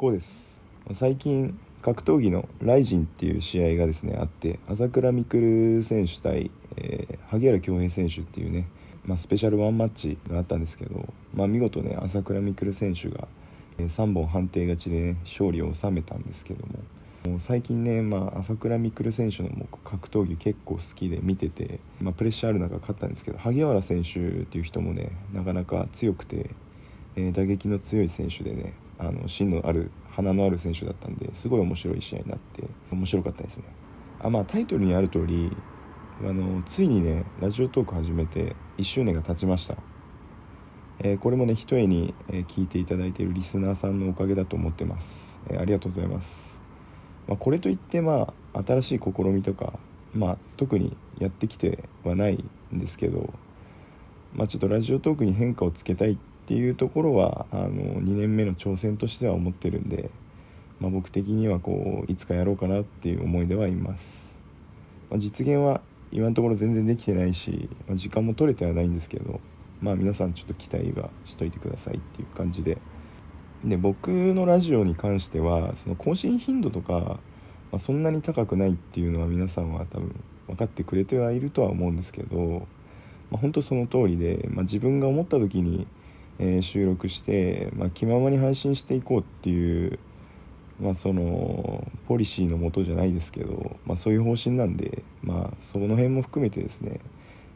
こうです。最近格闘技のライジンっていう試合がですねあって朝倉未来選手対、えー、萩原恭平選手っていうね、まあ、スペシャルワンマッチがあったんですけど、まあ、見事ね朝倉未来選手が、えー、3本判定勝ちで、ね、勝利を収めたんですけどももう最近ね、まあ、朝倉未来選手のも格闘技結構好きで見てて、まあ、プレッシャーある中勝ったんですけど萩原選手っていう人もねなかなか強くて、えー、打撃の強い選手でねあの芯のある花のある選手だったんですごい面白い試合になって面白かったですね。あまあタイトルにある通りあのついにねラジオトーク始めて1周年が経ちました、えー、これもねひとえに、え、聞いていただいているリスナーさんのおかげだと思ってます、えー、ありがとうございます、まあ、これといってまあ新しい試みとかまあ特にやってきてはないんですけどまあちょっとラジオトークに変化をつけたいっっていうところはあの2年目の挑戦としては思ってるんで、まあ、僕的にはこういつかやろうかなっていう思いではいます、まあ、実現は今のところ全然できてないし、まあ、時間も取れてはないんですけどまあ皆さんちょっと期待はしといてくださいっていう感じで。で僕のラジオに関してはその更新頻度とか、まあ、そんなに高くないっていうのは皆さんは多分分かってくれてはいるとは思うんですけど、まあ、本当その通りで、まあ、自分が思った時にえ、収録して、まあ、気ままに配信していこうっていう、まあ、そのポリシーのもとじゃないですけど、まあ、そういう方針なんで、まあ、その辺も含めてですね、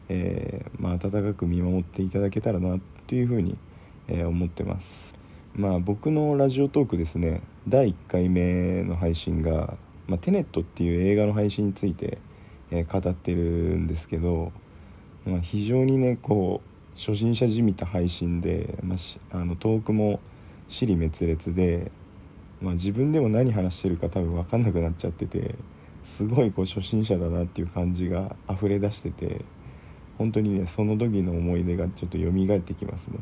えー、まあ、温かく見守っていただけたらなっていうふうに、えー、思ってます。まあ、僕のラジオトークですね第1回目の配信が「まあ、テネット」っていう映画の配信について、えー、語ってるんですけど、まあ、非常にねこう初心者じみた配信で、まあ、あのトークも尻滅裂で、まあ、自分でも何話してるか多分分かんなくなっちゃっててすごいこう初心者だなっていう感じが溢れ出してて本当にねその時の思い出がちょっと蘇ってきますね。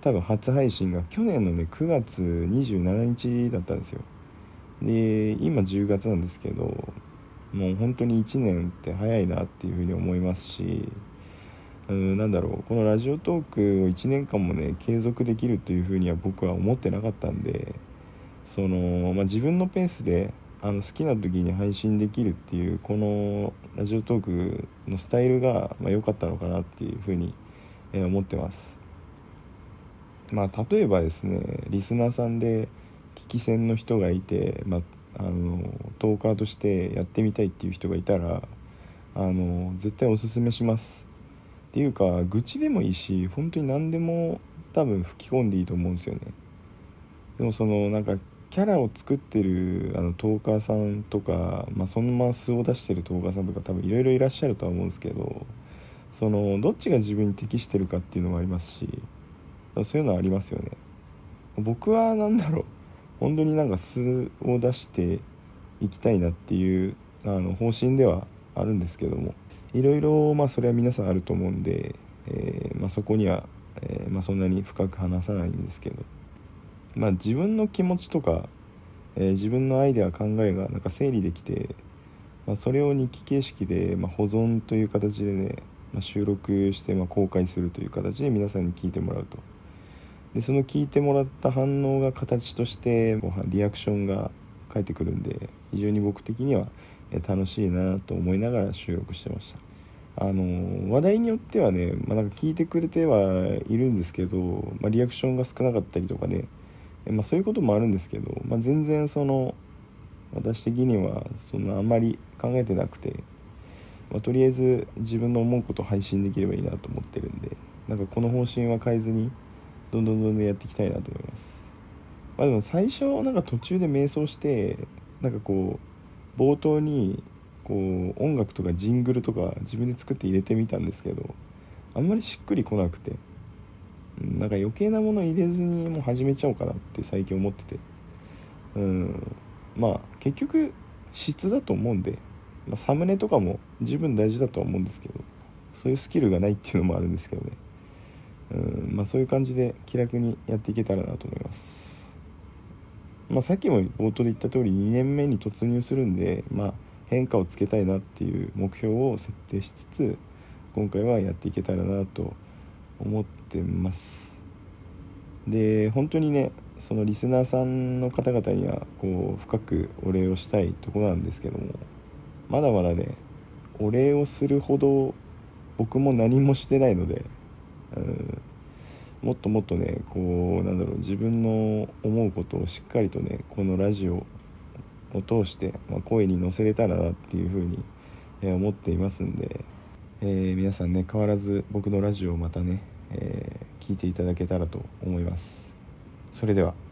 多分初配信が去年のね9月27日だったんですよ。で今10月なんですけどもう本当に1年って早いなっていうふうに思いますしうんなんだろう。このラジオトークを1年間もね継続できるというふうには僕は思ってなかったんでその、まあ、自分のペースであの好きな時に配信できるっていうこのラジオトークのスタイルが良、まあ、かったのかなっていうふうに、えー、思ってます。まあ例えばですねリスナーさんで聞き戦の人がいて、まあ、あのトーカーとしてやってみたいっていう人がいたらあの絶対おすすめします。っていうか愚痴でもいいし本当に何でも多分吹き込んでいいと思うんですよね。でもそのなんかキャラを作ってるあのトーカーさんとか、まあ、そのまま素を出してるトーカーさんとか多分いろいろいらっしゃるとは思うんですけどそのどっちが自分に適してるかっていうのもありますしそういうのはありますよね。僕は何だろう。本当になんか素を出していきたいなっていうあの方針ではあるんですけども。いろいろまあそれは皆さんあると思うんで、えー、まあ、そこには、えー、まあ、そんなに深く話さないんですけど、まあ、自分の気持ちとか、えー、自分のアイデア考えがなんか整理できて、まそれを日記形式で、ま保存という形でね、ま収録してま公開するという形で皆さんに聞いてもらうと。でその聞いてもらった反応が形としてリアクションが返ってくるんで非常に僕的には楽しいなと思いながら収録してました。あの話題によってはね、まあ、なんか聞いてくれてはいるんですけど、まあ、リアクションが少なかったりとかね、まあ、そういうこともあるんですけど、まあ、全然その私的にはそんなあんまり考えてなくて、ま、とりあえず自分の思うことを配信できればいいなと思ってるんでなんかこの方針は変えずにどんどんどんどんやっていきたいなと思います、まあ、でも最初なんか途中で瞑想してなんかこう冒頭にこう音楽とかジングルとか自分で作って入れてみたんですけどあんまりしっくりこなくてなんか余計なもの入れずにもう始めちゃおうかなって最近思ってて。うんまあ結局質だと思うんで、まあ、サムネとかも十分大事だとは思うんですけどそういうスキルがないっていうのもあるんですけどね。うんまあそういう感じで気楽にやっていけたらなと思います。まあ、さっきも冒頭で言った通り2年目に突入するんで、まあ、変化をつけたいなっていう目標を設定しつつ今回はやっていけたらなと思ってます。で本当にねそのリスナーさんの方々にはこう深くお礼をしたいとこなんですけどもまだまだねお礼をするほど僕も何もしてないので、うん、もっともっとねこうなんだろう自分の思うことをしっかりとねこのラジオを通して、まあ、声に乗せれたらなっていうふうに、え思っていますんで、えー、皆さんね変わらず僕のラジオをまたね、えー、聞いていただけたらと思います。それでは。